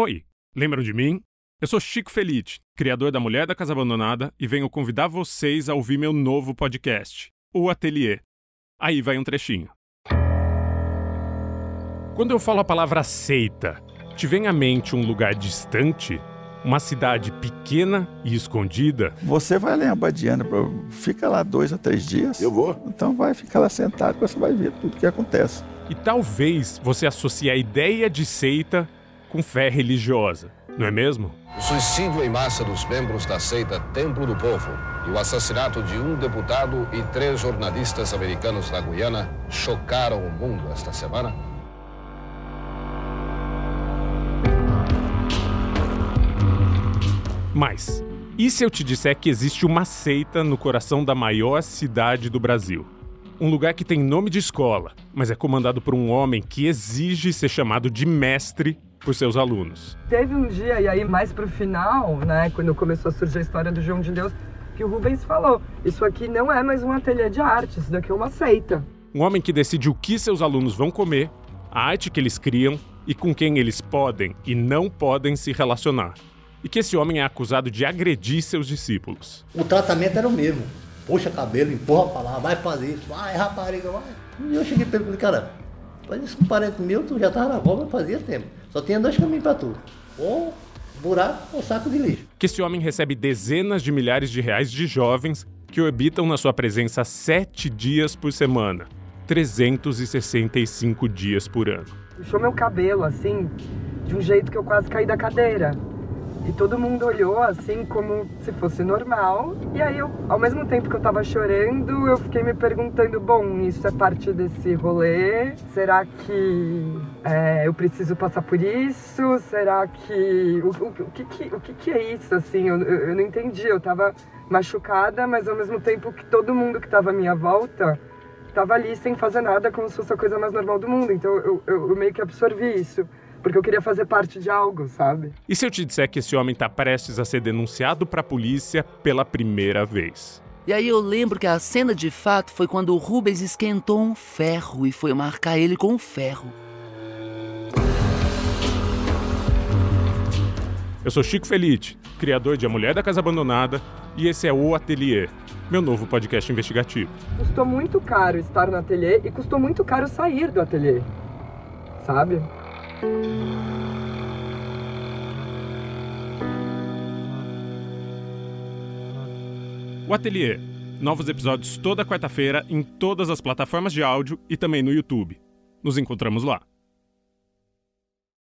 Oi, lembram de mim? Eu sou Chico Felite, criador da Mulher da Casa Abandonada, e venho convidar vocês a ouvir meu novo podcast, O Ateliê. Aí vai um trechinho. Quando eu falo a palavra seita, te vem à mente um lugar distante? Uma cidade pequena e escondida? Você vai lá em Abadiana, fica lá dois a três dias. Eu vou. Então vai ficar lá sentado você vai ver tudo que acontece. E talvez você associe a ideia de seita com fé religiosa, não é mesmo? O suicídio em massa dos membros da seita Templo do Povo e o assassinato de um deputado e três jornalistas americanos na Guiana chocaram o mundo esta semana. Mas, e se eu te disser que existe uma seita no coração da maior cidade do Brasil? Um lugar que tem nome de escola, mas é comandado por um homem que exige ser chamado de mestre por seus alunos. Teve um dia, e aí mais pro final, né, quando começou a surgir a história do João de Deus, que o Rubens falou: Isso aqui não é mais um ateliê de arte, isso daqui é uma seita. Um homem que decide o que seus alunos vão comer, a arte que eles criam e com quem eles podem e não podem se relacionar. E que esse homem é acusado de agredir seus discípulos. O tratamento era o mesmo. Puxa cabelo, empurra pra lá, vai fazer isso, vai rapariga, vai. E eu cheguei e falei, cara, faz isso com um parente meu, tu já tava na cobra fazia tempo. Só tinha dois caminhos para tu. Ou buraco ou saco de lixo. Que esse homem recebe dezenas de milhares de reais de jovens que orbitam na sua presença sete dias por semana. 365 dias por ano. Puxou meu cabelo, assim, de um jeito que eu quase caí da cadeira. E todo mundo olhou assim como se fosse normal. E aí, eu, ao mesmo tempo que eu tava chorando, eu fiquei me perguntando: bom, isso é parte desse rolê? Será que é, eu preciso passar por isso? Será que. O, o, o, que, que, o que, que é isso? Assim, eu, eu, eu não entendi. Eu tava machucada, mas ao mesmo tempo que todo mundo que tava à minha volta tava ali sem fazer nada, como se fosse a coisa mais normal do mundo. Então eu, eu, eu meio que absorvi isso porque eu queria fazer parte de algo, sabe? E se eu te disser que esse homem está prestes a ser denunciado para a polícia pela primeira vez? E aí eu lembro que a cena de fato foi quando o Rubens esquentou um ferro e foi marcar ele com um ferro. Eu sou Chico Felite, criador de A Mulher da Casa Abandonada, e esse é O Ateliê, meu novo podcast investigativo. Custou muito caro estar no ateliê e custou muito caro sair do ateliê, sabe? O Ateliê. Novos episódios toda quarta-feira em todas as plataformas de áudio e também no YouTube. Nos encontramos lá.